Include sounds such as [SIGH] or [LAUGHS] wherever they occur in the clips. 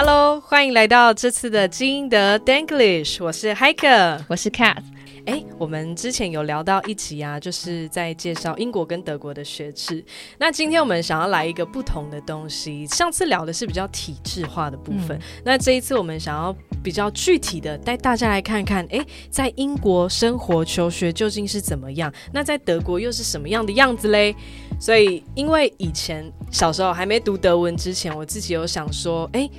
Hello，欢迎来到这次的迹英德 Denglisch，我是 Hiker，我是 Cat。哎，我们之前有聊到一集啊，就是在介绍英国跟德国的学制。那今天我们想要来一个不同的东西。上次聊的是比较体制化的部分，嗯、那这一次我们想要比较具体的带大家来看看，哎，在英国生活求学究竟是怎么样？那在德国又是什么样的样子嘞？所以，因为以前小时候还没读德文之前，我自己有想说，哎。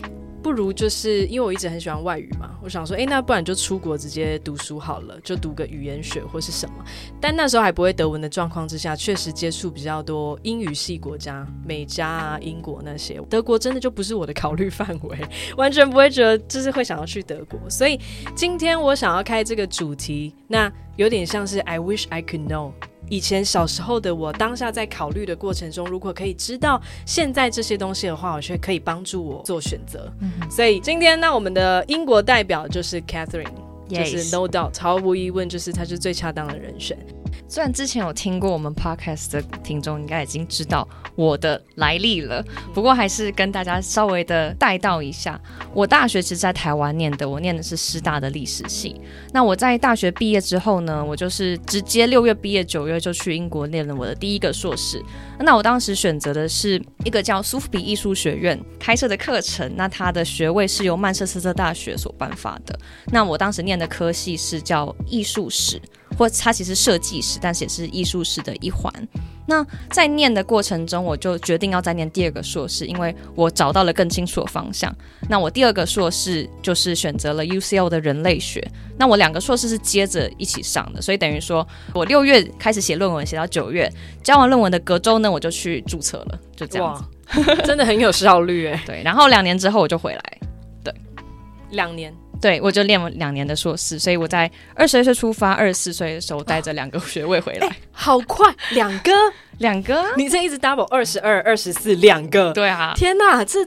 不如就是因为我一直很喜欢外语嘛，我想说，哎，那不然就出国直接读书好了，就读个语言学或是什么。但那时候还不会德文的状况之下，确实接触比较多英语系国家，美加啊、英国那些。德国真的就不是我的考虑范围，完全不会觉得就是会想要去德国。所以今天我想要开这个主题，那有点像是 I wish I could know。以前小时候的我，当下在考虑的过程中，如果可以知道现在这些东西的话，我觉得可以帮助我做选择。嗯、所以今天，那我们的英国代表就是 Catherine，就是 No doubt，毫无疑问，就是她是最恰当的人选。虽然之前有听过我们 podcast 的听众应该已经知道我的来历了，不过还是跟大家稍微的带到一下。我大学其实在台湾念的，我念的是师大的历史系。那我在大学毕业之后呢，我就是直接六月毕业，九月就去英国念了我的第一个硕士。那我当时选择的是一个叫苏富比艺术学院开设的课程，那它的学位是由曼彻斯特大学所颁发的。那我当时念的科系是叫艺术史。或它其实设计师，但是也是艺术史的一环。那在念的过程中，我就决定要再念第二个硕士，因为我找到了更清楚的方向。那我第二个硕士就是选择了 UCL 的人类学。那我两个硕士是接着一起上的，所以等于说我六月开始写论文，写到九月交完论文的隔周呢，我就去注册了，就这样 [LAUGHS] 真的很有效率哎。对，然后两年之后我就回来。对，两年。对，我就念了两年的硕士，所以我在二十二岁出发，二十四岁的时候带着两个学位回来。哦，好快，两个，两个，你这一直 double 二十二、二十四，两个，对啊，天哪，这。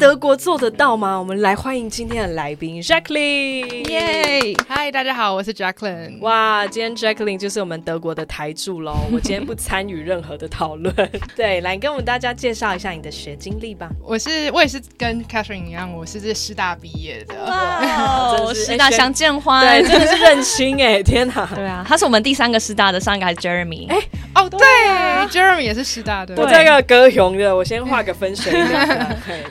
德国做得到吗？我们来欢迎今天的来宾 Jacqueline。耶，嗨，大家好，我是 Jacqueline。哇，今天 Jacqueline 就是我们德国的台柱喽。[LAUGHS] 我今天不参与任何的讨论。[LAUGHS] 对，来跟我们大家介绍一下你的学经历吧。我是，我也是跟 Catherine 一样，我是这师大毕业的。哇，[LAUGHS] 师大相见欢，对，真的是认亲哎，天哪！对啊，他是我们第三个师大的，上一个还是 Jeremy。哎，哦，对，Jeremy 也是师大的。我这个歌雄的，我先画个分水岭。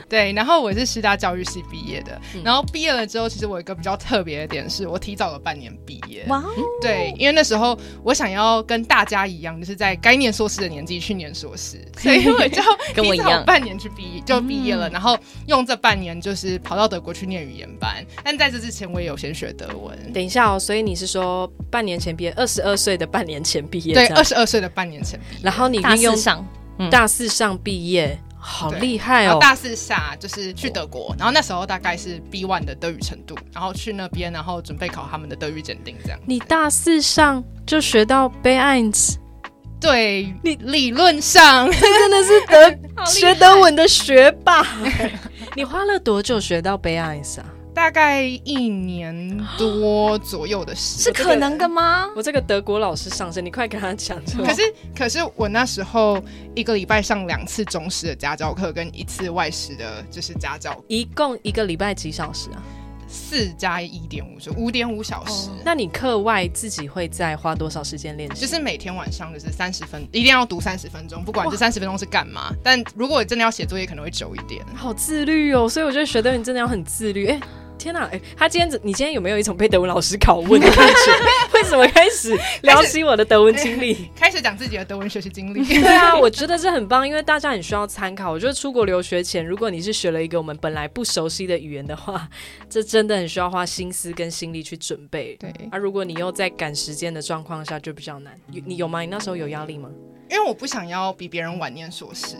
对。对，然后我是师大教育系毕业的，嗯、然后毕业了之后，其实我有一个比较特别的点是，我提早了半年毕业。哇、哦，对，因为那时候我想要跟大家一样，就是在该念硕士的年纪去念硕士，所以我就 [LAUGHS] 跟我一样，半年去毕业就毕业了，嗯、然后用这半年就是跑到德国去念语言班。但在这之前，我也有先学德文。等一下哦，所以你是说半年前毕业，二十二岁的半年前毕业？对，二十二岁的半年前毕业，然后你运用上大四上毕业。嗯好厉害哦！大四下就是去德国，然后那时候大概是 B1 的德语程度，然后去那边，然后准备考他们的德语检定，这样。你大四上就学到 b e i n s 对，理理论上这真的是德 [LAUGHS] 学德文的学霸。[LAUGHS] 你花了多久学到 b e i n s 啊？大概一年多左右的时间，是可能的吗？我这个德国老师上身，你快跟他讲。可是，可是我那时候一个礼拜上两次中式的家教课，跟一次外师的，就是家教，一共一个礼拜几小时啊？四加一点五，就五点五小时。那你课外自己会再花多少时间练习？就是每天晚上就是三十分，一定要读三十分钟，不管这三十分钟是干嘛。但如果真的要写作业，可能会久一点。好自律哦，所以我觉得学德语真的要很自律。哎。天呐，哎，他今天你今天有没有一种被德文老师拷问的感觉？[LAUGHS] 为什么开始聊起我的德文经历，[LAUGHS] 开始讲自己的德文学习经历？[LAUGHS] 对啊，我觉得这很棒，因为大家很需要参考。我觉得出国留学前，如果你是学了一个我们本来不熟悉的语言的话，这真的很需要花心思跟心力去准备。对，而、啊、如果你又在赶时间的状况下，就比较难。你有吗？你那时候有压力吗？因为我不想要比别人晚念硕士。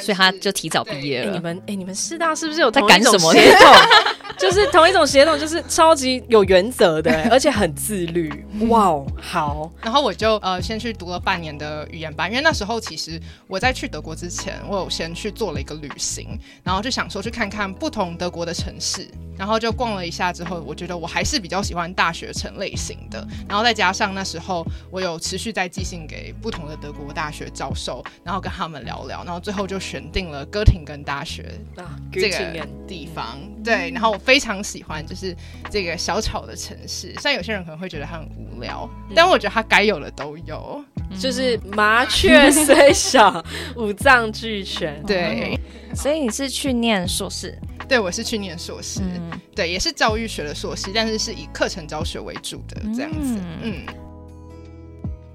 所以他就提早毕业了。你们哎，你们师大是不是有同一种协同？[LAUGHS] 就是同一种协同，就是超级有原则的，[LAUGHS] 而且很自律。哇哦，好。然后我就呃先去读了半年的语言班，因为那时候其实我在去德国之前，我有先去做了一个旅行，然后就想说去看看不同德国的城市。然后就逛了一下之后，我觉得我还是比较喜欢大学城类型的。然后再加上那时候我有持续在寄信给不同的德国大学教授，然后跟他们聊聊，然后最后就。选定了哥廷根大学啊这个地方。对，然后我非常喜欢就是这个小巧的城市，虽然有些人可能会觉得它很无聊，但我觉得它该有的都有，就是麻雀虽小，五脏俱全。对，所以你是去念硕士？对，我是去念硕士，嗯、对，也是教育学的硕士，但是是以课程教学为主的这样子，嗯。嗯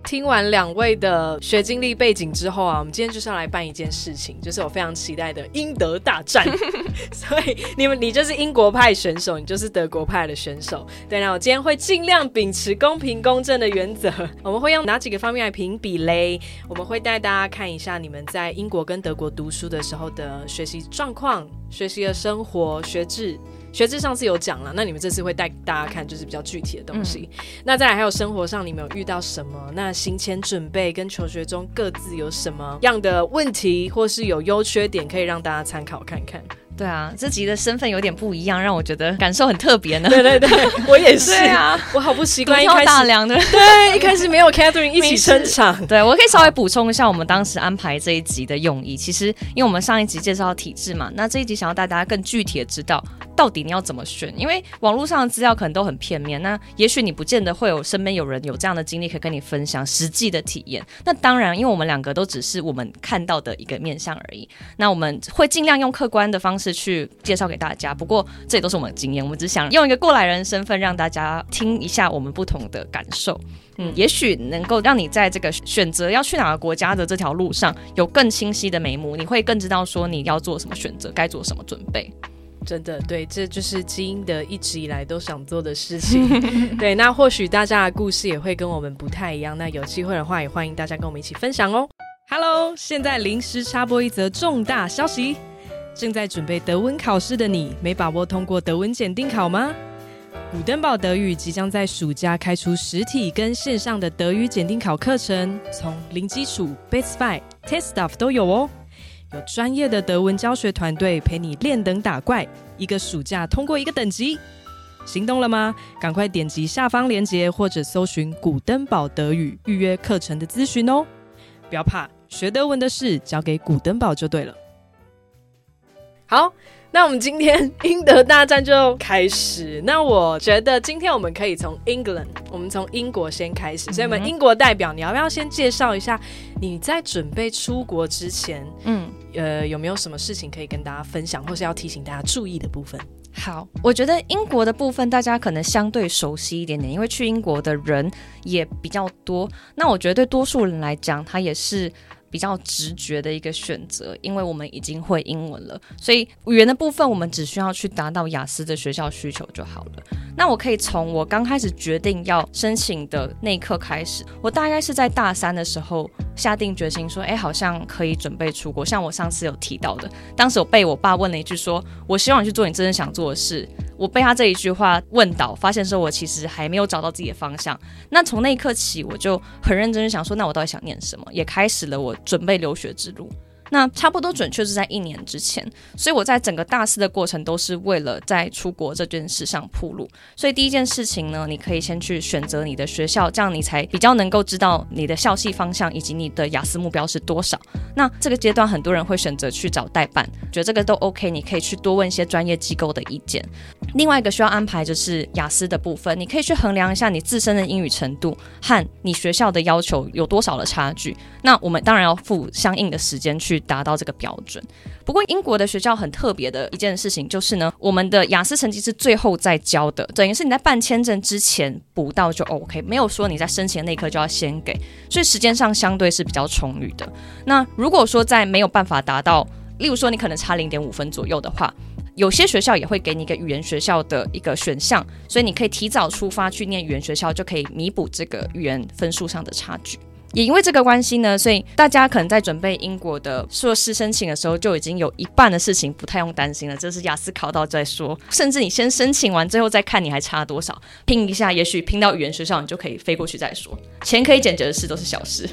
听完两位的学经历背景之后啊，我们今天就是要来办一件事情，就是我非常期待的英德大战。[LAUGHS] 所以你们，你就是英国派选手，你就是德国派的选手。对，那我今天会尽量秉持公平公正的原则，我们会用哪几个方面来评比嘞？我们会带大家看一下你们在英国跟德国读书的时候的学习状况、学习的生活、学制。学制上次有讲了，那你们这次会带大家看，就是比较具体的东西。嗯、那再来还有生活上，你们有遇到什么？那行前准备跟求学中各自有什么样的问题，或是有优缺点，可以让大家参考看看。对啊，这集的身份有点不一样，让我觉得感受很特别呢。对对对，[LAUGHS] 我也是啊，我好不习惯一开始大梁的，对，一开始没有 Catherine 一起撑场。对，我可以稍微补充一下我们当时安排这一集的用意。其实，因为我们上一集介绍到体制嘛，那这一集想要带大家更具体的知道。到底你要怎么选？因为网络上的资料可能都很片面，那也许你不见得会有身边有人有这样的经历可以跟你分享实际的体验。那当然，因为我们两个都只是我们看到的一个面向而已。那我们会尽量用客观的方式去介绍给大家。不过这也都是我们的经验，我们只想用一个过来人身份让大家听一下我们不同的感受。嗯，也许能够让你在这个选择要去哪个国家的这条路上有更清晰的眉目，你会更知道说你要做什么选择，该做什么准备。真的对，这就是基因的一直以来都想做的事情。[LAUGHS] 对，那或许大家的故事也会跟我们不太一样。那有机会的话，也欢迎大家跟我们一起分享哦。Hello，现在临时插播一则重大消息：正在准备德文考试的你，没把握通过德文检定考吗？古登堡德语即将在暑假开出实体跟线上的德语检定考课程，从零基础、Basic Five、Test Stuff 都有哦。有专业的德文教学团队陪你练等打怪，一个暑假通过一个等级，行动了吗？赶快点击下方链接或者搜寻古登堡德语预约课程的咨询哦！不要怕，学德文的事交给古登堡就对了。好。那我们今天英德大战就开始。那我觉得今天我们可以从 England，我们从英国先开始。所以，我们英国代表，你要不要先介绍一下你在准备出国之前，嗯，呃，有没有什么事情可以跟大家分享，或是要提醒大家注意的部分？好，我觉得英国的部分大家可能相对熟悉一点点，因为去英国的人也比较多。那我觉得对多数人来讲，他也是。比较直觉的一个选择，因为我们已经会英文了，所以语言的部分我们只需要去达到雅思的学校需求就好了。那我可以从我刚开始决定要申请的那一刻开始，我大概是在大三的时候下定决心说，哎，好像可以准备出国。像我上次有提到的，当时我被我爸问了一句说，我希望你去做你真正想做的事。我被他这一句话问倒，发现说我其实还没有找到自己的方向。那从那一刻起，我就很认真的想说，那我到底想念什么？也开始了我准备留学之路。那差不多准确是在一年之前，所以我在整个大四的过程都是为了在出国这件事上铺路。所以第一件事情呢，你可以先去选择你的学校，这样你才比较能够知道你的校系方向以及你的雅思目标是多少。那这个阶段很多人会选择去找代办，觉得这个都 OK，你可以去多问一些专业机构的意见。另外一个需要安排就是雅思的部分，你可以去衡量一下你自身的英语程度和你学校的要求有多少的差距。那我们当然要付相应的时间去。达到这个标准。不过英国的学校很特别的一件事情就是呢，我们的雅思成绩是最后再交的，等于是你在办签证之前补到就 OK，没有说你在申请的那一刻就要先给，所以时间上相对是比较充裕的。那如果说在没有办法达到，例如说你可能差零点五分左右的话，有些学校也会给你一个语言学校的一个选项，所以你可以提早出发去念语言学校，就可以弥补这个语言分数上的差距。也因为这个关系呢，所以大家可能在准备英国的硕士申请的时候，就已经有一半的事情不太用担心了。这是雅思考到再说，甚至你先申请完，最后再看你还差多少，拼一下，也许拼到语言学校，你就可以飞过去再说。钱可以解决的事都是小事，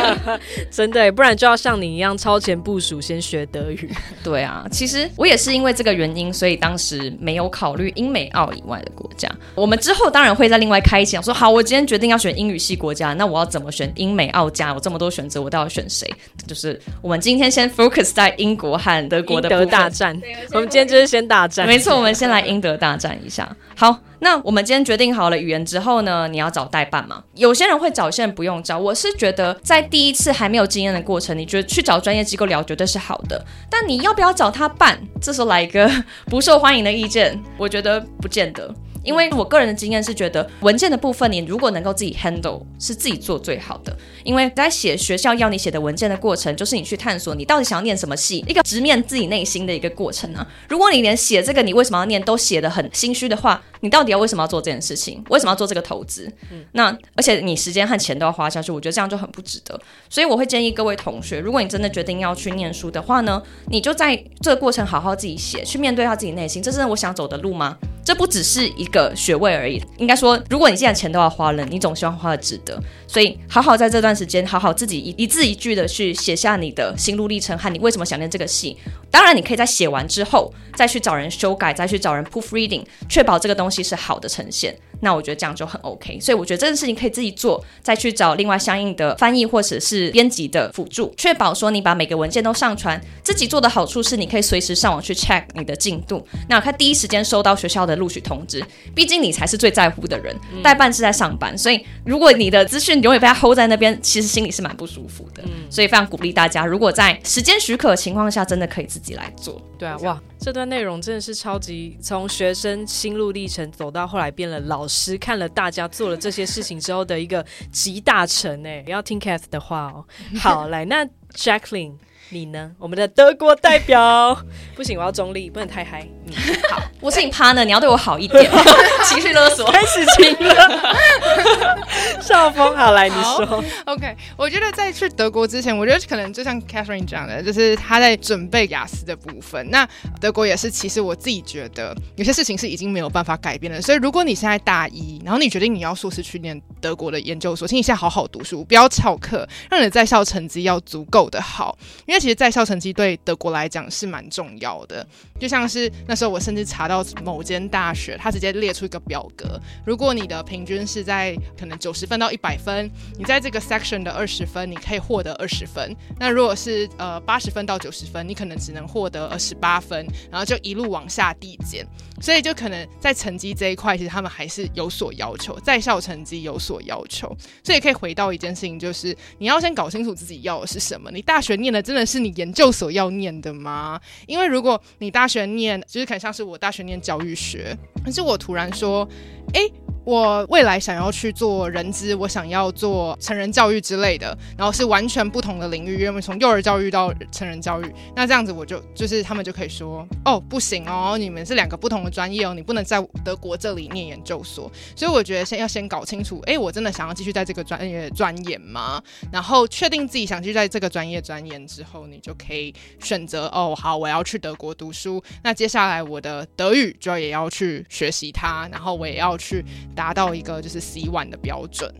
[LAUGHS] 真的，不然就要像你一样超前部署，先学德语。[LAUGHS] 对啊，其实我也是因为这个原因，所以当时没有考虑英美澳以外的国家。我们之后当然会在另外开一期，讲说好，我今天决定要选英语系国家，那我要怎么选英？英美澳加有这么多选择，我到底选谁？就是我们今天先 focus 在英国和德国的德大战。我们今天就是先大战，没错，我们先来英德大战一下。好，那我们今天决定好了语言之后呢，你要找代办嘛？有些人会找，有些人不用找。我是觉得在第一次还没有经验的过程，你觉得去找专业机构聊绝对是好的。但你要不要找他办？这时候来一个 [LAUGHS] 不受欢迎的意见，我觉得不见得。因为我个人的经验是觉得文件的部分，你如果能够自己 handle，是自己做最好的。因为在写学校要你写的文件的过程，就是你去探索你到底想要念什么系，一个直面自己内心的一个过程啊。如果你连写这个你为什么要念都写得很心虚的话，你到底要为什么要做这件事情？为什么要做这个投资？嗯，那而且你时间和钱都要花下去，我觉得这样就很不值得。所以我会建议各位同学，如果你真的决定要去念书的话呢，你就在这个过程好好自己写，去面对他自己内心，这是我想走的路吗？这不只是一个个学位而已，应该说，如果你现在钱都要花了，你总希望花的值得。所以，好好在这段时间，好好自己一一字一句的去写下你的心路历程和你为什么想念这个戏。当然，你可以在写完之后再去找人修改，再去找人 proofreading，确保这个东西是好的呈现。那我觉得这样就很 OK，所以我觉得这件事情可以自己做，再去找另外相应的翻译或者是编辑的辅助，确保说你把每个文件都上传。自己做的好处是你可以随时上网去 check 你的进度，那他第一时间收到学校的录取通知。毕竟你才是最在乎的人，代办是在上班，所以如果你的资讯永远被他 hold 在那边，其实心里是蛮不舒服的。所以非常鼓励大家，如果在时间许可的情况下，真的可以自己来做。对啊，哇，这段内容真的是超级从学生心路历程走到后来变了老师，看了大家做了这些事情之后的一个集大成哎，要听 Cath 的话哦。[LAUGHS] 好，来，那 Jacqueline。你呢？我们的德国代表不行，我要中立，不能太嗨。嗯、好，我是你 partner，你要对我好一点。[LAUGHS] 情绪勒索，开始情了。[LAUGHS] 少峰，好来，你说。OK，我觉得在去德国之前，我觉得可能就像 Catherine 讲的，就是他在准备雅思的部分。那德国也是，其实我自己觉得有些事情是已经没有办法改变了。所以如果你现在大一，然后你决定你要硕士去念德国的研究所，请你现在好好读书，不要翘课，让你的在校成绩要足够的好，因为其实在校成绩对德国来讲是蛮重要的。就像是那时候我甚至查到某间大学，他直接列出一个表格，如果你的平均是在可能九十分到一百分，你在这个 section 的二十分，你可以获得二十分。那如果是呃八十分到九十分，你可能只能获得二十八分，然后就一路往下递减。所以就可能在成绩这一块，其实他们还是有所要求，在校成绩有所要求。所以可以回到一件事情，就是你要先搞清楚自己要的是什么。你大学念的真的是你研究所要念的吗？因为如果你大学念，就是很像是我大学念教育学，可是我突然说，哎。我未来想要去做人资，我想要做成人教育之类的，然后是完全不同的领域，因为从幼儿教育到成人教育，那这样子我就就是他们就可以说，哦，不行哦，你们是两个不同的专业哦，你不能在德国这里念研究所。所以我觉得先要先搞清楚，诶，我真的想要继续在这个专业钻研吗？然后确定自己想继续在这个专业钻研之后，你就可以选择，哦，好，我要去德国读书。那接下来我的德语就要也要去学习它，然后我也要去。达到一个就是洗碗的标准。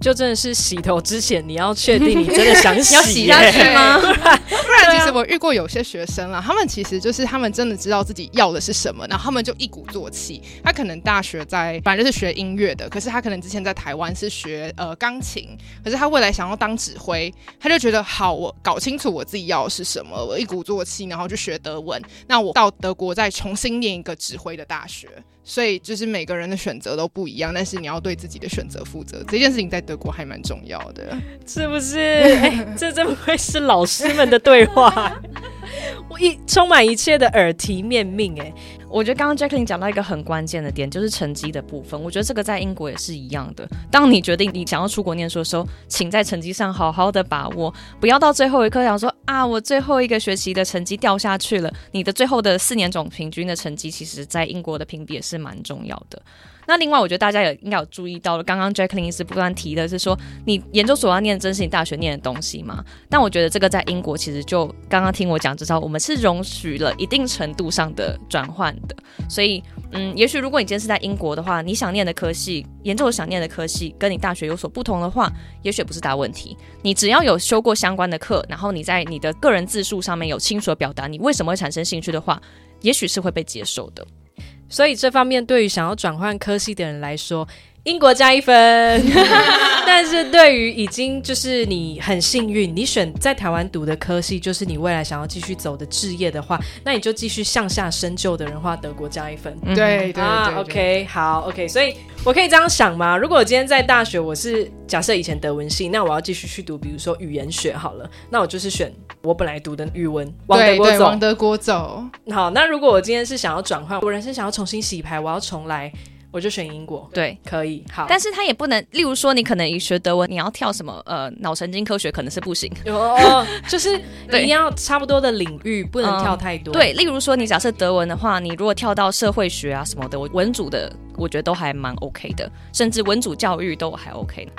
就真的是洗头之前，你要确定你真的想洗，[LAUGHS] 要洗下去吗？[LAUGHS] 不然，不然其实我遇过有些学生啦，他们其实就是他们真的知道自己要的是什么，然后他们就一鼓作气。他可能大学在反正就是学音乐的，可是他可能之前在台湾是学呃钢琴，可是他未来想要当指挥，他就觉得好，我搞清楚我自己要的是什么，我一鼓作气，然后就学德文。那我到德国再重新念一个指挥的大学。所以就是每个人的选择都不一样，但是你要对自己的选择负责。这件事情在德国还蛮重要的，是不是？欸、[LAUGHS] 这真不会是老师们的对话？[LAUGHS] 我一充满一切的耳提面命、欸，哎。我觉得刚刚 Jacqueline 讲到一个很关键的点，就是成绩的部分。我觉得这个在英国也是一样的。当你决定你想要出国念书的时候，请在成绩上好好的把握，不要到最后一刻想说啊，我最后一个学期的成绩掉下去了。你的最后的四年总平均的成绩，其实在英国的评比也是是蛮重要的。那另外，我觉得大家也应该有注意到了，刚刚 Jacqueline 一直不断提的是说，你研究所要念的真是你大学念的东西吗？但我觉得这个在英国其实就刚刚听我讲，至少我们是容许了一定程度上的转换的。所以，嗯，也许如果你今天是在英国的话，你想念的科系，研究所想念的科系，跟你大学有所不同的话，也许不是大问题。你只要有修过相关的课，然后你在你的个人自述上面有清楚的表达你为什么会产生兴趣的话，也许是会被接受的。所以这方面对于想要转换科系的人来说，英国加一分，[LAUGHS] 但是对于已经就是你很幸运，你选在台湾读的科系，就是你未来想要继续走的志业的话，那你就继续向下深究的人话，德国加一分。对对对，啊，OK，好，OK，所以我可以这样想吗？如果我今天在大学，我是假设以前德文系，那我要继续去读，比如说语言学好了，那我就是选我本来读的语文，往德国走，往德国走。好，那如果我今天是想要转换，我人生想要重新洗牌，我要重来。我就选英国，对，可以好，但是他也不能，例如说你可能以学德文，你要跳什么呃脑神经科学可能是不行哦，就是 [LAUGHS] 你要差不多的领域，不能跳太多。嗯、对，例如说你假设德文的话，你如果跳到社会学啊什么的，文组的我觉得都还蛮 OK 的，甚至文组教育都还 OK 的。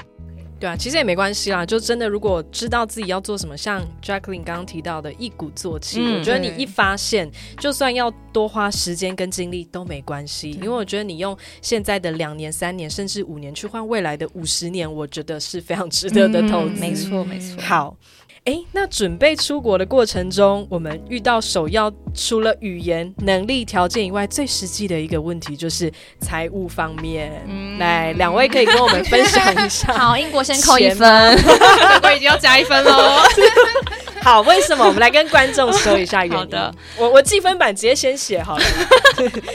对啊，其实也没关系啦。就真的，如果知道自己要做什么，像 Jacqueline 刚刚提到的一鼓作气，嗯、我觉得你一发现，就算要多花时间跟精力都没关系，因为我觉得你用现在的两年、三年甚至五年去换未来的五十年，我觉得是非常值得的投资。嗯、没错，没错。好。哎，那准备出国的过程中，我们遇到首要除了语言能力条件以外，最实际的一个问题就是财务方面。嗯、来，两位可以跟我们分享一下。[LAUGHS] 好，英国先扣一分，德国已经要加一分喽。[LAUGHS] 好，为什么？我们来跟观众说一下原因。[LAUGHS] 好的，我我记分板直接先写好了，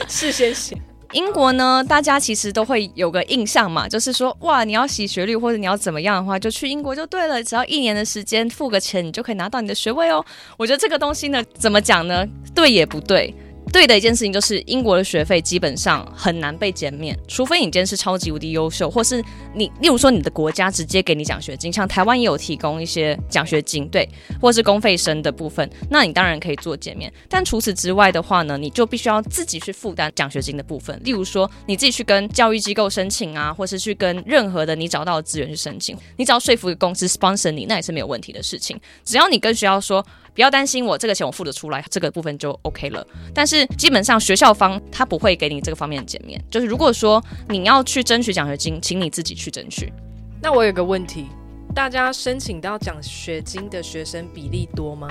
事先写。英国呢，大家其实都会有个印象嘛，就是说，哇，你要洗学历或者你要怎么样的话，就去英国就对了，只要一年的时间，付个钱，你就可以拿到你的学位哦。我觉得这个东西呢，怎么讲呢？对也不对。对的一件事情就是，英国的学费基本上很难被减免，除非你今天是超级无敌优秀，或是你，例如说你的国家直接给你奖学金，像台湾也有提供一些奖学金，对，或是公费生的部分，那你当然可以做减免。但除此之外的话呢，你就必须要自己去负担奖学金的部分，例如说你自己去跟教育机构申请啊，或是去跟任何的你找到的资源去申请，你只要说服公司 sponsor 你，那也是没有问题的事情。只要你跟学校说。[LAUGHS] 不要担心，我这个钱我付得出来，这个部分就 OK 了。但是基本上学校方他不会给你这个方面的减免。就是如果说你要去争取奖学金，请你自己去争取。那我有个问题，大家申请到奖学金的学生比例多吗？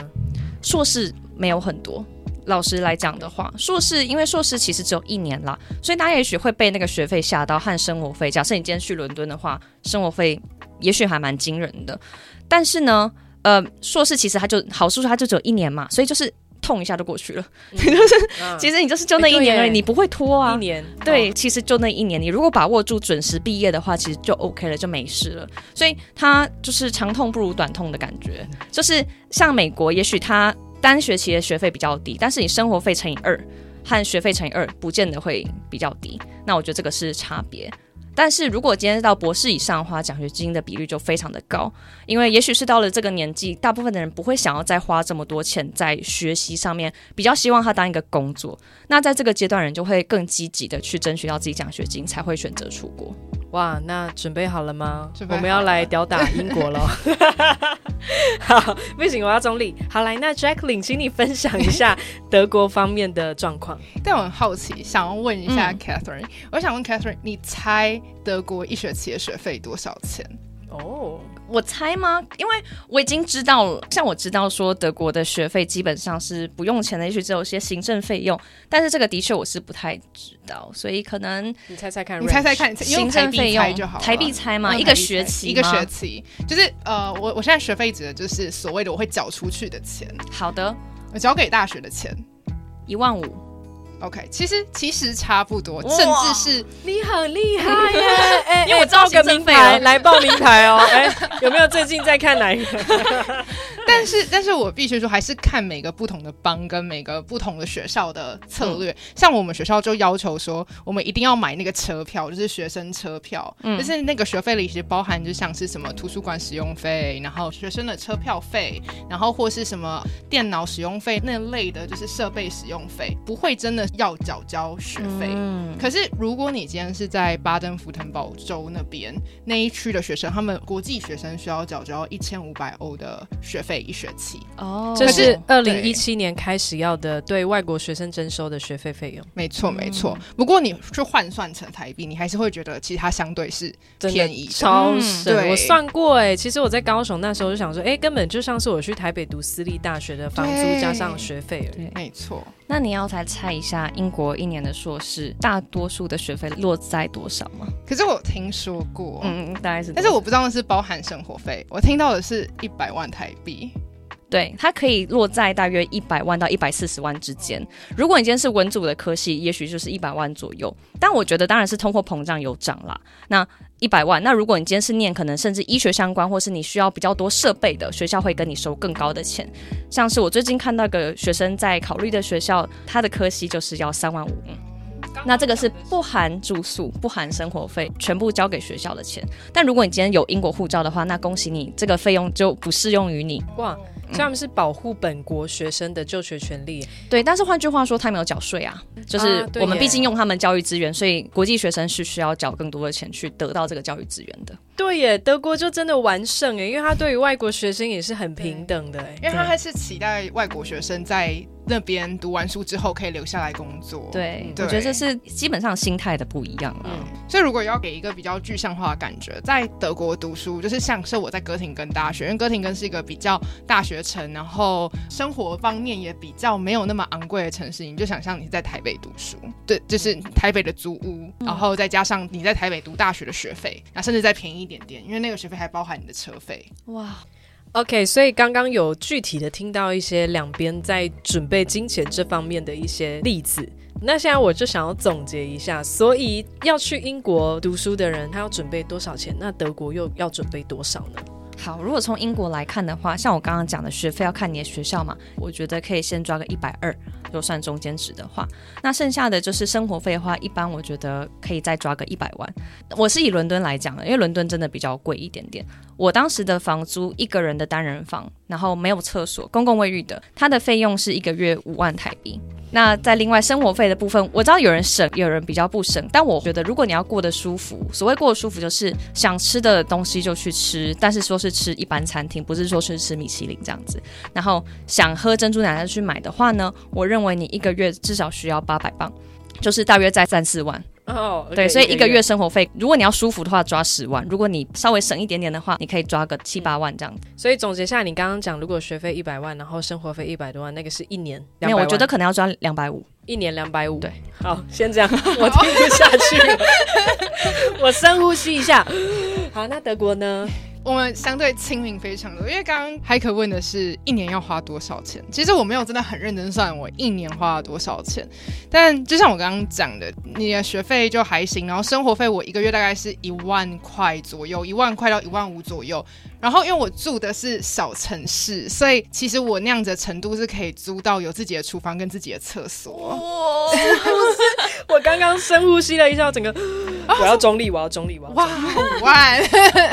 硕士没有很多。老实来讲的话，硕士因为硕士其实只有一年啦，所以大家也许会被那个学费吓到和生活费。假设你今天去伦敦的话，生活费也许还蛮惊人的。但是呢，呃，硕士其实他就好处，它就只有一年嘛，所以就是痛一下就过去了。嗯、[LAUGHS] 就是、嗯、其实你就是就那一年而已，欸、你不会拖啊。一年，对，哦、其实就那一年，你如果把握住准时毕业的话，其实就 OK 了，就没事了。所以它就是长痛不如短痛的感觉。就是像美国，也许它单学期的学费比较低，但是你生活费乘以二和学费乘以二，不见得会比较低。那我觉得这个是差别。但是如果今天到博士以上的话，奖学金的比率就非常的高，因为也许是到了这个年纪，大部分的人不会想要再花这么多钱在学习上面，比较希望他当一个工作。那在这个阶段，人就会更积极的去争取到自己奖学金，才会选择出国。哇，那准备好了吗？准备好了。我们要来吊打英国了。[LAUGHS] [LAUGHS] 好，不行，我要中立。好，来，那 Jacqueline，请你分享一下 [LAUGHS] 德国方面的状况。但我很好奇，想要问一下 Catherine，嗯，我想问 Catherine，你猜德国一学期的学费多少钱？哦。我猜吗？因为我已经知道了，像我知道说德国的学费基本上是不用钱的，也许只有一些行政费用，但是这个的确我是不太知道，所以可能你猜猜看，你猜猜看，行政费用就好，台币猜嘛？一个学期，一个学期，就是呃，我我现在学费指的就是所谓的我会缴出去的钱。好的，我交给大学的钱一万五。OK，其实其实差不多，甚至是你很厉害耶！[LAUGHS] 哎，因为我报个名牌来报名牌哦。[LAUGHS] 哎，有没有最近在看哪一个？[LAUGHS] 但是，但是我必须说，还是看每个不同的帮跟每个不同的学校的策略。嗯、像我们学校就要求说，我们一定要买那个车票，就是学生车票，嗯、就是那个学费里其实包含就像是什么图书馆使用费，然后学生的车票费，然后或是什么电脑使用费那类的，就是设备使用费，不会真的要缴交学费。嗯、可是如果你今天是在巴登符腾堡州那边那一区的学生，他们国际学生需要缴交一千五百欧的学费。一学期哦，这是二零一七年开始要的对外国学生征收的学费费用。没错，没错。不过你去换算成台币，你还是会觉得其实它相对是便宜，超省。对，我算过哎，其实我在高雄那时候就想说，哎，根本就像是我去台北读私立大学的房租加上学费而已。没错。那你要来猜一下，英国一年的硕士大多数的学费落在多少吗？可是我有听说过，嗯，大概是，但是我不知道那是包含生活费。我听到的是一百万台币。对，它可以落在大约一百万到一百四十万之间。如果你今天是文组的科系，也许就是一百万左右。但我觉得当然是通货膨胀有涨啦。那一百万，那如果你今天是念可能甚至医学相关，或是你需要比较多设备的学校，会跟你收更高的钱。像是我最近看到一个学生在考虑的学校，他的科系就是要三万五。那这个是不含住宿、不含生活费，全部交给学校的钱。但如果你今天有英国护照的话，那恭喜你，这个费用就不适用于你。哇！所以他们是保护本国学生的就学权利，对。但是换句话说，他没有缴税啊，就是我们毕竟用他们教育资源，所以国际学生是需要缴更多的钱去得到这个教育资源的。对耶，德国就真的完胜耶，因为他对于外国学生也是很平等的，因为他还是期待外国学生在那边读完书之后可以留下来工作。对，对我觉得这是基本上心态的不一样了。嗯，所以如果要给一个比较具象化的感觉，在德国读书，就是像是我在哥廷根大学，因为哥廷根是一个比较大学城，然后生活方面也比较没有那么昂贵的城市，你就想象你在台北读书，对，就是台北的租屋，然后再加上你在台北读大学的学费，那甚至再便宜一点点，因为那个学费还包含你的车费。哇，OK，所以刚刚有具体的听到一些两边在准备金钱这方面的一些例子。那现在我就想要总结一下，所以要去英国读书的人，他要准备多少钱？那德国又要准备多少呢？好，如果从英国来看的话，像我刚刚讲的学费要看你的学校嘛，我觉得可以先抓个一百二，就算中间值的话，那剩下的就是生活费的话，一般我觉得可以再抓个一百万。我是以伦敦来讲的，因为伦敦真的比较贵一点点。我当时的房租一个人的单人房，然后没有厕所，公共卫浴的，它的费用是一个月五万台币。那在另外生活费的部分，我知道有人省，有人比较不省，但我觉得如果你要过得舒服，所谓过得舒服就是想吃的东西就去吃，但是说是吃一般餐厅，不是说是吃米其林这样子。然后想喝珍珠奶茶去买的话呢，我认为你一个月至少需要八百磅，就是大约在三四万。哦，oh, okay, 对，所以一个月生活费.如果你要舒服的话，抓十万；如果你稍微省一点点的话，你可以抓个七八万这样子。所以总结下，你刚刚讲，如果学费一百万，然后生活费一百多万，那个是一年。没有，我觉得可能要抓两百五，一年两百五。对，好，先这样，我听不下去，[LAUGHS] 我深呼吸一下。好，那德国呢？我们相对亲民非常多，因为刚刚海可问的是一年要花多少钱，其实我没有真的很认真算我一年花了多少钱，但就像我刚刚讲的，你的学费就还行，然后生活费我一个月大概是一万块左右，一万块到一万五左右。然后因为我住的是小城市，所以其实我那样子的程度是可以租到有自己的厨房跟自己的厕所。[LAUGHS] 哇！我刚刚深呼吸了一下，整个我要中立，我要中立。哇，五万！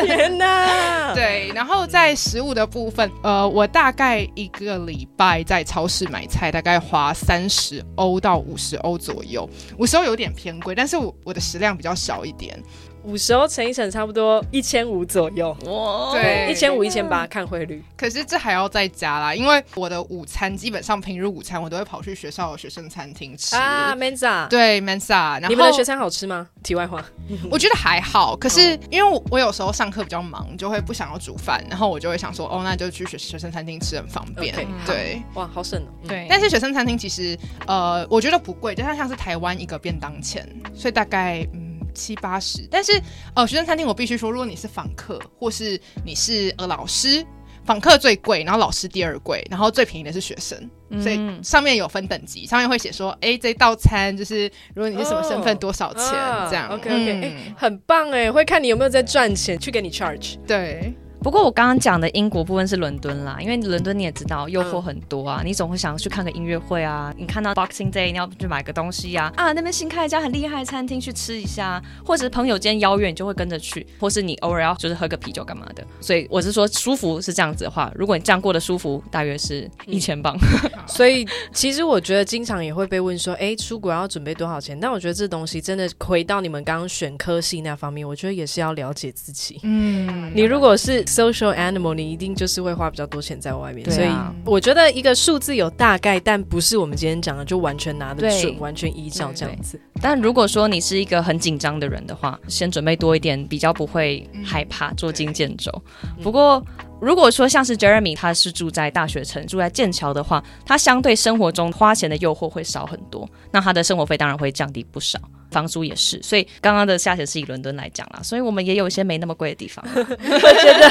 天哪！[LAUGHS] 对，然后在食物的部分，呃，我大概一个礼拜在超市买菜，大概花三十欧到五十欧左右。五十欧有点偏贵，但是我我的食量比较少一点。五十欧乘一乘，差不多一千五左右。哇，对，一千五一千八，看汇率。可是这还要再加啦，因为我的午餐基本上平日午餐我都会跑去学校的学生餐厅吃啊，Mensa。对后你们的学餐好吃吗？题外话，我觉得还好。可是因为我我有时候上课比较忙，就会不想要煮饭，然后我就会想说，哦，那就去学学生餐厅吃很方便。Okay, 对，哇，好省哦。对，但是学生餐厅其实呃，我觉得不贵，就像像是台湾一个便当钱，所以大概嗯。七八十，但是呃，学生餐厅我必须说，如果你是访客或是你是呃老师，访客最贵，然后老师第二贵，然后最便宜的是学生，嗯、所以上面有分等级，上面会写说，哎，这道餐就是如果你是什么身份，多少钱、哦、这样。OK OK，很棒哎，会看你有没有在赚钱，去给你 charge。对。不过我刚刚讲的英国部分是伦敦啦，因为伦敦你也知道诱惑很多啊，你总会想要去看个音乐会啊，你看到 Boxing Day 你要去买个东西啊，啊那边新开一家很厉害的餐厅去吃一下，或者是朋友间邀约你就会跟着去，或是你偶尔要就是喝个啤酒干嘛的。所以我是说舒服是这样子的话，如果你这样过得舒服，大约是一千镑。[LAUGHS] 所以其实我觉得经常也会被问说，哎，出国要准备多少钱？但我觉得这东西真的回到你们刚刚选科系那方面，我觉得也是要了解自己。嗯，你如果是 social animal。你一定就是会花比较多钱在外面，啊、所以我觉得一个数字有大概，但不是我们今天讲的就完全拿得准，完全依照这样子。但如果说你是一个很紧张的人的话，先准备多一点，比较不会害怕捉襟见肘。嗯、不过。如果说像是 Jeremy，他是住在大学城，住在剑桥的话，他相对生活中花钱的诱惑会少很多，那他的生活费当然会降低不少。房租也是，所以刚刚的下雪是以伦敦来讲啦，所以我们也有一些没那么贵的地方。我觉得，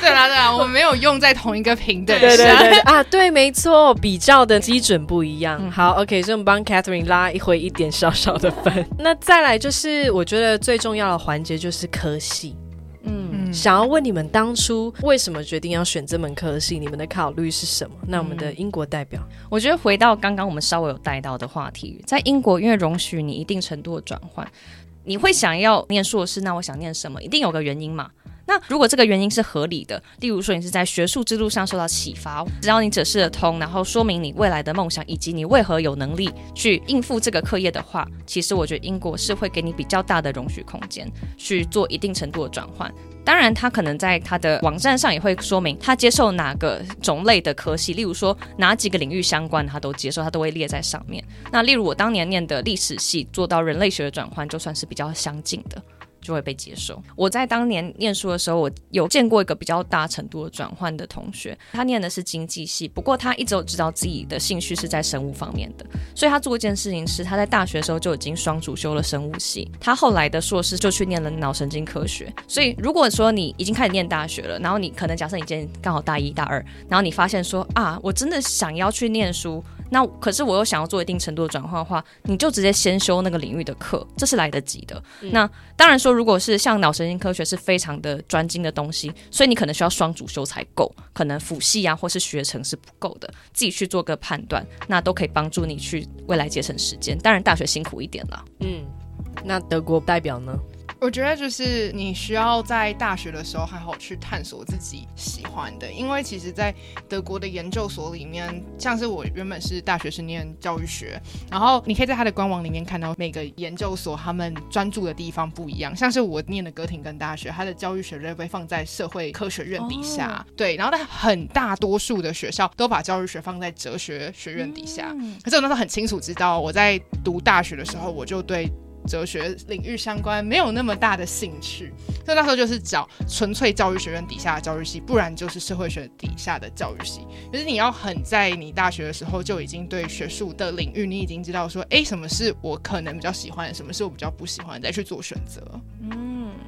对啦对啦，我们没有用在同一个平等上。对对对 [LAUGHS] 啊，对，没错，比较的基准不一样。嗯、好，OK，所以我们帮 Catherine 拉一回一点小小的分。[LAUGHS] 那再来就是，我觉得最重要的环节就是科系。嗯，想要问你们当初为什么决定要选这门科系？你们的考虑是什么？那我们的英国代表，嗯、我觉得回到刚刚我们稍微有带到的话题，在英国因为容许你一定程度的转换，你会想要念硕士，那我想念什么？一定有个原因嘛。那如果这个原因是合理的，例如说你是在学术之路上受到启发，只要你解释得通，然后说明你未来的梦想以及你为何有能力去应付这个课业的话，其实我觉得英国是会给你比较大的容许空间去做一定程度的转换。当然，他可能在他的网站上也会说明他接受哪个种类的科系，例如说哪几个领域相关他都接受，他都会列在上面。那例如我当年念的历史系，做到人类学的转换，就算是比较相近的。就会被接受。我在当年念书的时候，我有见过一个比较大程度的转换的同学，他念的是经济系，不过他一直都知道自己的兴趣是在生物方面的，所以他做一件事情是，他在大学的时候就已经双主修了生物系，他后来的硕士就去念了脑神经科学。所以如果说你已经开始念大学了，然后你可能假设你今天刚好大一大二，然后你发现说啊，我真的想要去念书。那可是我又想要做一定程度的转换的话，你就直接先修那个领域的课，这是来得及的。嗯、那当然说，如果是像脑神经科学是非常的专精的东西，所以你可能需要双主修才够，可能辅系啊或是学程是不够的，自己去做个判断，那都可以帮助你去未来节省时间。当然大学辛苦一点了。嗯，那德国代表呢？我觉得就是你需要在大学的时候好好去探索自己喜欢的，因为其实，在德国的研究所里面，像是我原本是大学是念教育学，然后你可以在他的官网里面看到每个研究所他们专注的地方不一样，像是我念的哥廷根大学，它的教育学院被放在社会科学院底下，哦、对，然后但很大多数的学校都把教育学放在哲学学院底下，嗯、可是我那时候很清楚知道，我在读大学的时候，我就对。哲学领域相关没有那么大的兴趣，所以那时候就是找纯粹教育学院底下的教育系，不然就是社会学底下的教育系。就是你要很在你大学的时候就已经对学术的领域，你已经知道说，哎，什么是我可能比较喜欢，什么是我比较不喜欢，再去做选择。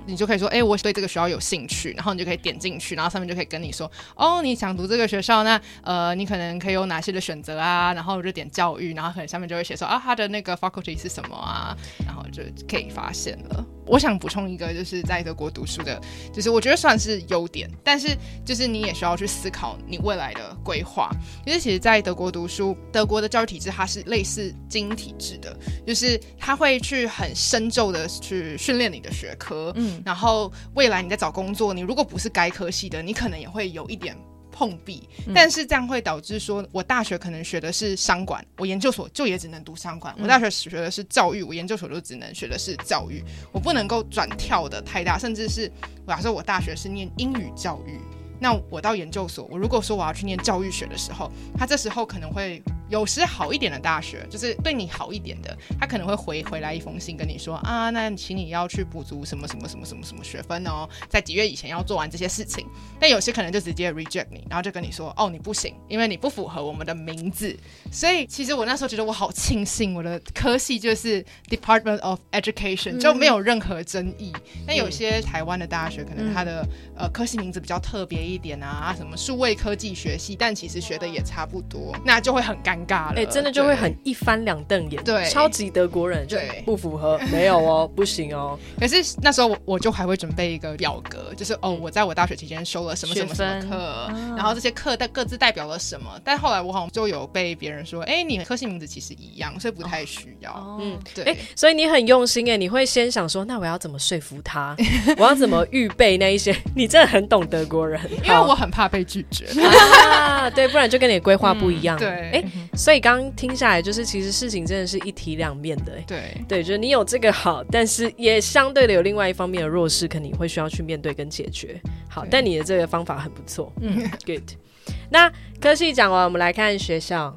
你就可以说，哎，我对这个学校有兴趣，然后你就可以点进去，然后上面就可以跟你说，哦，你想读这个学校，那呃，你可能可以有哪些的选择啊？然后就点教育，然后可能下面就会写说，啊，它的那个 faculty 是什么啊？然后。就可以发现了。我想补充一个，就是在德国读书的，就是我觉得算是优点，但是就是你也需要去思考你未来的规划。因为其实，在德国读书，德国的教育体制它是类似精英体制的，就是他会去很深究的去训练你的学科，嗯，然后未来你在找工作，你如果不是该科系的，你可能也会有一点。碰壁，但是这样会导致说，我大学可能学的是商管，我研究所就也只能读商管；我大学学的是教育，我研究所就只能学的是教育，我不能够转跳的太大，甚至是，假设我大学是念英语教育。那我到研究所，我如果说我要去念教育学的时候，他这时候可能会有时好一点的大学，就是对你好一点的，他可能会回回来一封信跟你说啊，那请你要去补足什么什么什么什么什么学分哦，在几月以前要做完这些事情。但有些可能就直接 reject 你，然后就跟你说哦，你不行，因为你不符合我们的名字。所以其实我那时候觉得我好庆幸我的科系就是 Department of Education，就没有任何争议。但有些台湾的大学可能它的呃科系名字比较特别。一点啊，什么数位科技学系，但其实学的也差不多，那就会很尴尬了。哎、欸，真的就会很一翻两瞪眼，对，超级德国人，对，不符合，[LAUGHS] 没有哦，不行哦。可是那时候我我就还会准备一个表格，就是哦，我在我大学期间修了什么什么什么课，然后这些课代各自代表了什么。但后来我好像就有被别人说，哎、欸，你科系名字其实一样，所以不太需要。哦、嗯，对。哎、欸，所以你很用心哎，你会先想说，那我要怎么说服他？我要怎么预备那一些？你真的很懂德国人，因为我很怕被。拒绝 [LAUGHS] 啊，对，不然就跟你的规划不一样。嗯、对，哎，所以刚刚听下来，就是其实事情真的是一体两面的。对，对，就是你有这个好，但是也相对的有另外一方面的弱势，肯定会需要去面对跟解决。好，但你的这个方法很不错。嗯，good。那科系讲完，我们来看学校。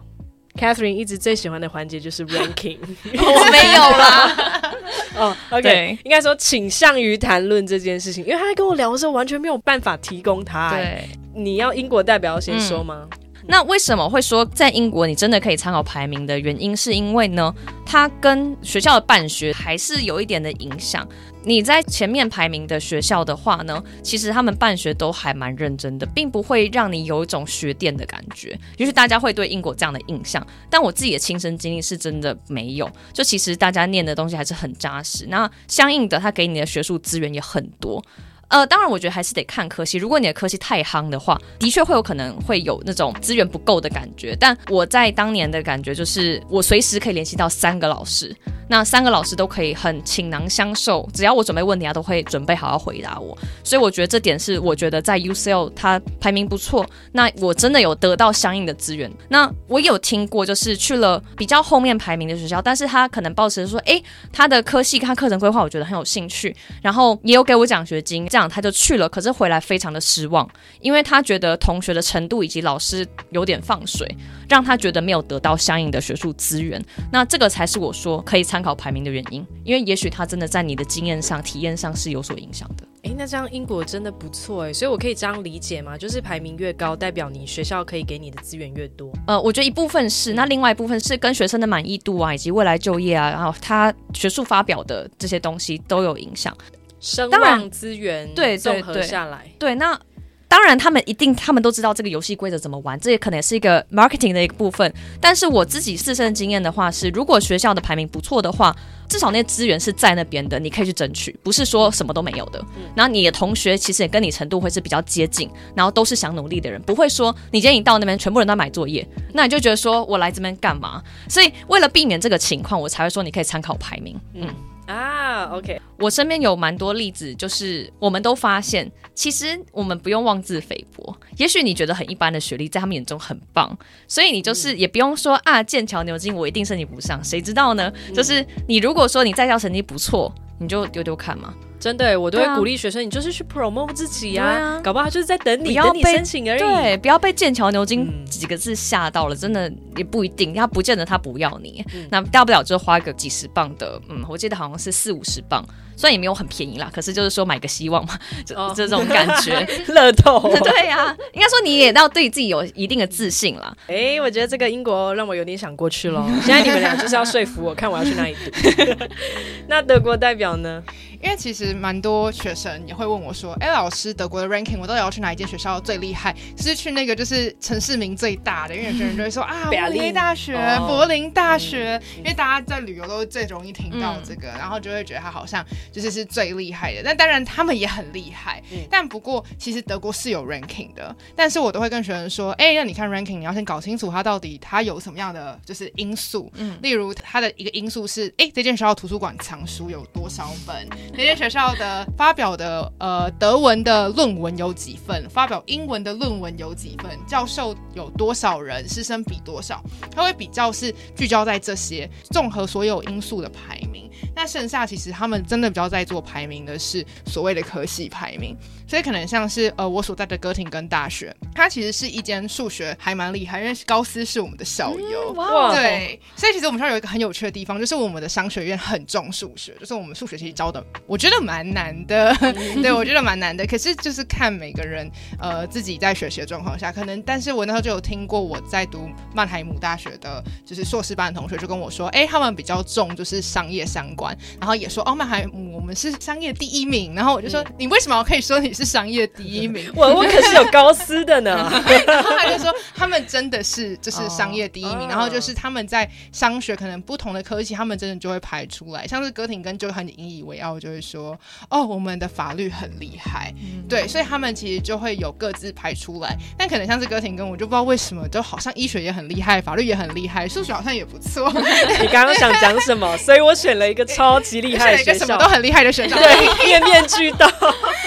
Catherine 一直最喜欢的环节就是 [LAUGHS] ranking，我没有啦。[LAUGHS] 哦、[LAUGHS] oh,，OK，对应该说倾向于谈论这件事情，因为他在跟我聊的时候完全没有办法提供他。对，你要英国代表先说吗？嗯那为什么会说在英国你真的可以参考排名的原因，是因为呢，它跟学校的办学还是有一点的影响。你在前面排名的学校的话呢，其实他们办学都还蛮认真的，并不会让你有一种学电的感觉。也许大家会对英国这样的印象，但我自己的亲身经历是真的没有。就其实大家念的东西还是很扎实，那相应的，他给你的学术资源也很多。呃，当然，我觉得还是得看科系。如果你的科系太夯的话，的确会有可能会有那种资源不够的感觉。但我在当年的感觉就是，我随时可以联系到三个老师，那三个老师都可以很倾囊相授，只要我准备问题，他都会准备好好回答我。所以我觉得这点是我觉得在 UCL 它排名不错。那我真的有得到相应的资源。那我有听过，就是去了比较后面排名的学校，但是他可能抱持说，诶，他的科系他课程规划，我觉得很有兴趣，然后也有给我奖学金，这样。他就去了，可是回来非常的失望，因为他觉得同学的程度以及老师有点放水，让他觉得没有得到相应的学术资源。那这个才是我说可以参考排名的原因，因为也许他真的在你的经验上、体验上是有所影响的。诶，那这样英国真的不错诶，所以我可以这样理解吗？就是排名越高，代表你学校可以给你的资源越多。呃，我觉得一部分是，那另外一部分是跟学生的满意度啊，以及未来就业啊，然后他学术发表的这些东西都有影响。声望资源对综合下来，对，那当然他们一定他们都知道这个游戏规则怎么玩，这也可能也是一个 marketing 的一个部分。但是我自己自身经验的话是，如果学校的排名不错的话，至少那些资源是在那边的，你可以去争取，不是说什么都没有的。嗯、然后你的同学其实也跟你程度会是比较接近，然后都是想努力的人，不会说你今天一到那边全部人都买作业，那你就觉得说我来这边干嘛？所以为了避免这个情况，我才会说你可以参考排名。嗯。啊，OK，我身边有蛮多例子，就是我们都发现，其实我们不用妄自菲薄。也许你觉得很一般的学历，在他们眼中很棒，所以你就是也不用说啊，剑桥牛津我一定申请不上，谁知道呢？就是你如果说你在校成绩不错，你就丢丢看嘛。真的，我都会鼓励学生，你就是去 promote 自己呀、搞不好他就是在等你，等你申请而已。对，不要被剑桥牛津几个字吓到了，嗯、真的也不一定，他不见得他不要你，嗯、那大不了就花个几十磅的，嗯，我记得好像是四五十磅，虽然也没有很便宜啦，可是就是说买个希望嘛，[LAUGHS] 这、这种感觉，[LAUGHS] 乐透。对呀、啊，应该说你也要对自己有一定的自信啦。哎、欸，我觉得这个英国让我有点想过去了。现在你们俩就是要说服我，看我要去哪里读。[LAUGHS] 那德国代表呢？因为其实蛮多学生也会问我说：“哎，老师，德国的 ranking 我到底要去哪一间学校最厉害？是去那个就是城市名最大的？因为有些人就会说啊，慕尼黑大学、哦、柏林大学，嗯、因为大家在旅游都最容易听到这个，嗯、然后就会觉得他好像就是是最厉害的。但当然他们也很厉害，嗯、但不过其实德国是有 ranking 的。但是我都会跟学生说：哎，那你看 ranking，你要先搞清楚它到底它有什么样的就是因素。嗯，例如它的一个因素是：哎，这间学校图书馆藏书有多少本？那些学校的发表的呃德文的论文有几份？发表英文的论文有几份？教授有多少人？师生比多少？他会比较是聚焦在这些，综合所有因素的排名。那剩下其实他们真的比较在做排名的是所谓的科系排名。所以可能像是呃我所在的哥廷根大学，它其实是一间数学还蛮厉害，因为高斯是我们的校友。哇、嗯，对。所以其实我们学校有一个很有趣的地方，就是我们的商学院很重数学，就是我们数学其实教的，我觉得。蛮难的，[LAUGHS] 对，我觉得蛮难的。可是就是看每个人呃自己在学习的状况下，可能。但是我那时候就有听过我在读曼海姆大学的，就是硕士班的同学就跟我说，哎、欸，他们比较重就是商业相关，然后也说哦，曼海姆我们是商业第一名。然后我就说，嗯、你为什么可以说你是商业第一名？我我可是有高斯的呢。[LAUGHS] 然后他就说，他们真的是就是商业第一名。哦、[LAUGHS] 然后就是他们在商学可能不同的科系，他们真的就会排出来，像是哥廷根就很引以为傲，就会说。哦，我们的法律很厉害，嗯、对，所以他们其实就会有各自排出来。但可能像是哥廷根，我就不知道为什么，就好像医学也很厉害，法律也很厉害，数学好像也不错。[LAUGHS] 你刚刚想讲什么？所以我选了一个超级厉害的学校，选了一个什么都很厉害的学校，对，面面俱到。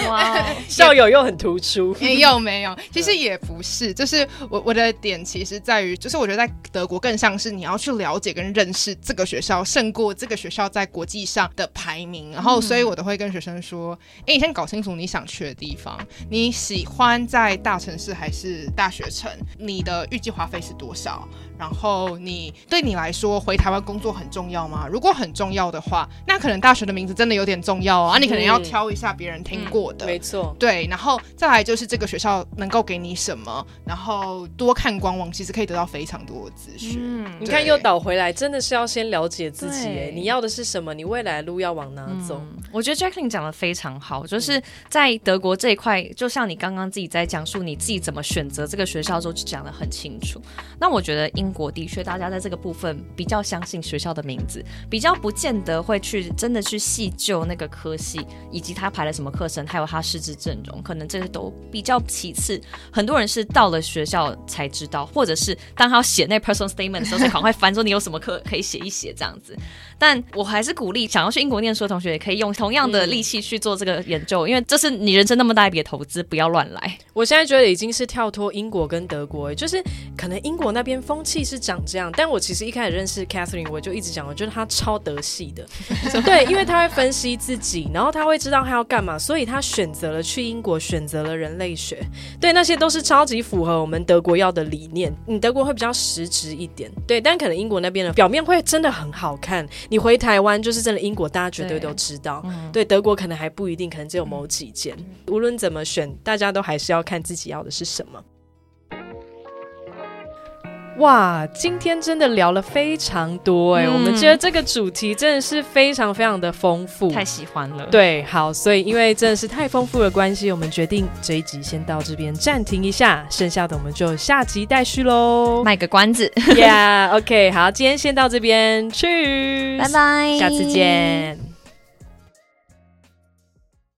哇，[LAUGHS] 校友又很突出。[LAUGHS] 没有没有，其实也不是，就是我我的点其实在于，就是我觉得在德国更像是你要去了解跟认识这个学校，胜过这个学校在国际上的排名。然后，所以我都会跟学生说：“哎，你先搞清楚你想去的地方，你喜欢在大城市还是大学城？你的预计花费是多少？然后你对你来说回台湾工作很重要吗？如果很重要的话，那可能大学的名字真的有点重要哦。啊，你可能要挑一下别人听过没错。对，然后再来就是这个学校能够给你什么，然后多看官网，其实可以得到非常多的资讯。嗯，你看又倒回来，真的是要先了解自己，哎，你要的是什么？你未来的路要往哪走？嗯、我觉得 Jacqueline 讲的非常好，就是在德国这一块，就像你刚刚自己在讲述你自己怎么选择这个学校的时候，就讲的很清楚。那我觉得英国的确，大家在这个部分比较相信学校的名字，比较不见得会去真的去细究那个科系，以及他排了什么课程，还有他师资阵容，可能这些都比较其次。很多人是到了学校才知道，或者是当他要写那 personal statement 的时候，才赶快翻说你有什么课可以写一写这样子。但我还是鼓励想要去英国念书的同学，也可以用同样的力气去做这个研究，因为这是你人生那么大一笔投资，不要乱来。我现在觉得已经是跳脱英国跟德国，就是可能英国那边风气是长这样，但我其实一开始认识 Catherine，我就一直讲，我觉得她超德系的，对，因为她会分析自己，然后她会知道她要干嘛，所以她选择了去英国，选择了人类学，对，那些都是超级符合我们德国要的理念。你德国会比较实质一点，对，但可能英国那边的表面会真的很好看。你回台湾就是真的英国，大家绝对都知道。对，嗯、对，德国可能还不一定，可能只有某几件。嗯、无论怎么选，大家都还是要看自己要的是什么。哇，今天真的聊了非常多哎、欸，嗯、我们觉得这个主题真的是非常非常的丰富，太喜欢了。对，好，所以因为真的是太丰富的关系，我们决定这一集先到这边暂停一下，剩下的我们就下集待续喽。卖个关子，Yeah，OK，、okay, 好，今天先到这边，[LAUGHS] 去，拜拜，下次见。